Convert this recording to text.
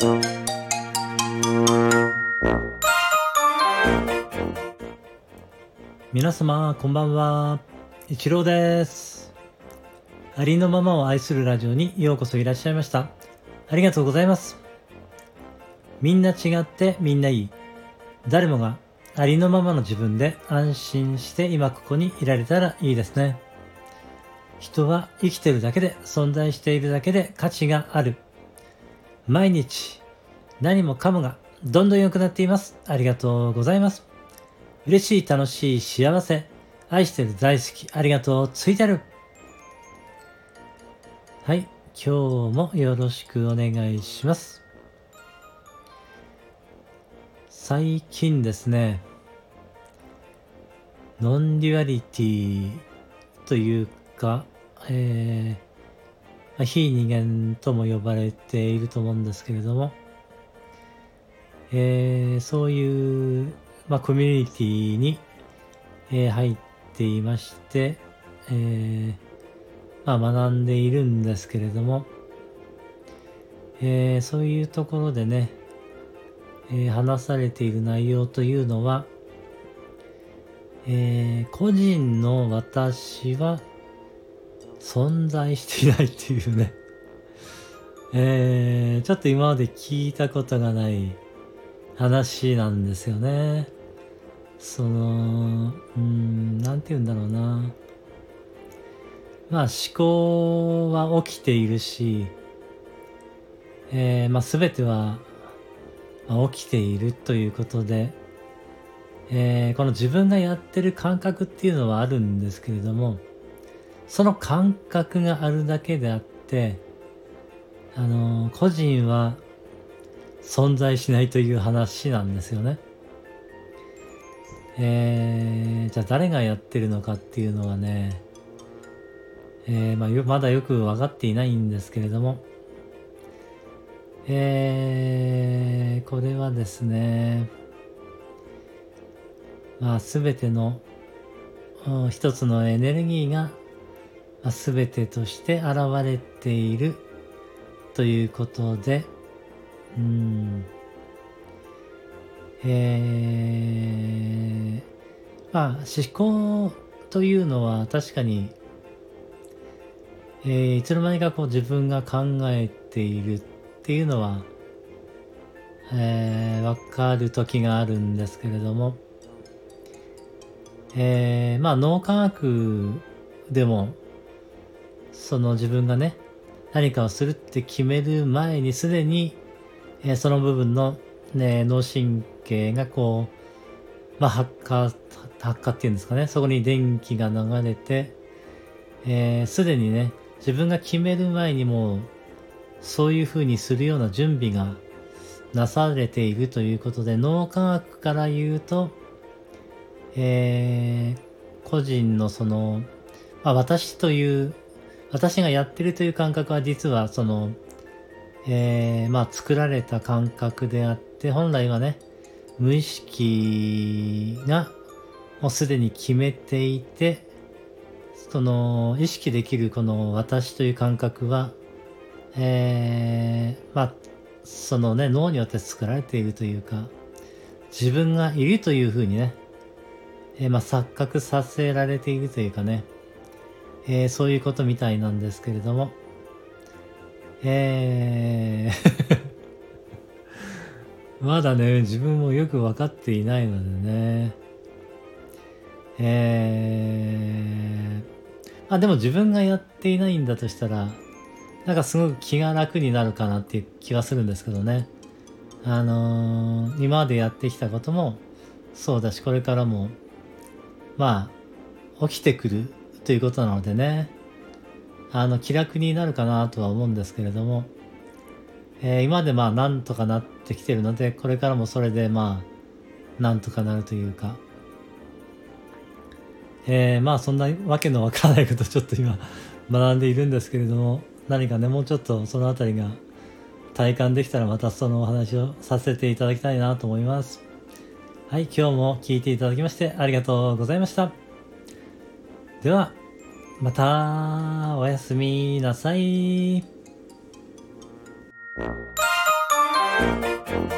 皆様こんばんは。一郎です。ありのままを愛するラジオにようこそいらっしゃいました。ありがとうございます。みんな違ってみんないい。誰もがありのままの自分で安心して今ここにいられたらいいですね。人は生きてるだけで存在しているだけで価値がある。毎日何もかもがどんどん良くなっていますありがとうございます嬉しい、楽しい、幸せ、愛してる、大好き、ありがとう、ついてる。はい、今日もよろしくお願いします。最近ですね、ノンデュアリティというか、えー、非人間とも呼ばれていると思うんですけれども、えー、そういうまあ、コミュニティに、えー、入っていまして、えー、まあ、学んでいるんですけれども、え、そういうところでね、え、話されている内容というのは、え、個人の私は存在していないっていうね、えー、ちょっと今まで聞いたことがない話なんですよね。その、うん、なんて言うんだろうな。まあ思考は起きているし、えー、まあ全ては、起きているということで、えー、この自分がやってる感覚っていうのはあるんですけれども、その感覚があるだけであって、あの個人は存在しないという話なんですよね。えー、じゃあ誰がやってるのかっていうのはね、えー、まあ、まだよく分かっていないんですけれども、えー、これはですね、まあ、すべての、一つのエネルギーが、すべてとして現れているということで、うん、えー、まあ、思考というのは確かに、えー、いつの間にかこう自分が考えているっていうのは、えー、わかる時があるんですけれども、えー、まあ脳科学でも、その自分がね、何かをするって決める前にすでに、えー、その部分の、ね、脳神経がこう、まあ、発火、発火っていうんですかね、そこに電気が流れて、えー、でにね、自分が決める前にもうそういうふうにするような準備がなされているということで、脳科学から言うと、えー、個人のその、まあ、私という、私がやってるという感覚は実はその、えー、まあ作られた感覚であって、本来はね、無意識がもうすでに決めていて、その意識できるこの私という感覚は、えー、まあ、そのね、脳によって作られているというか、自分がいるというふうにね、えー、まあ、錯覚させられているというかね、えー、そういうことみたいなんですけれども、えー まだね、自分もよく分かっていないのでね。えー、あ、でも自分がやっていないんだとしたら、なんかすごく気が楽になるかなっていう気がするんですけどね。あのー、今までやってきたこともそうだし、これからも、まあ、起きてくるということなのでね、あの、気楽になるかなとは思うんですけれども、えー、今でまあなんとかなってきてるので、これからもそれでまあ、なんとかなるというか、えー、まあそんなわけのわからないこと ちょっと今学んでいるんですけれども、何かね、もうちょっとそのあたりが体感できたらまたそのお話をさせていただきたいなと思います。はい、今日も聞いていただきましてありがとうございました。では、またおやすみなさい。Thank you.「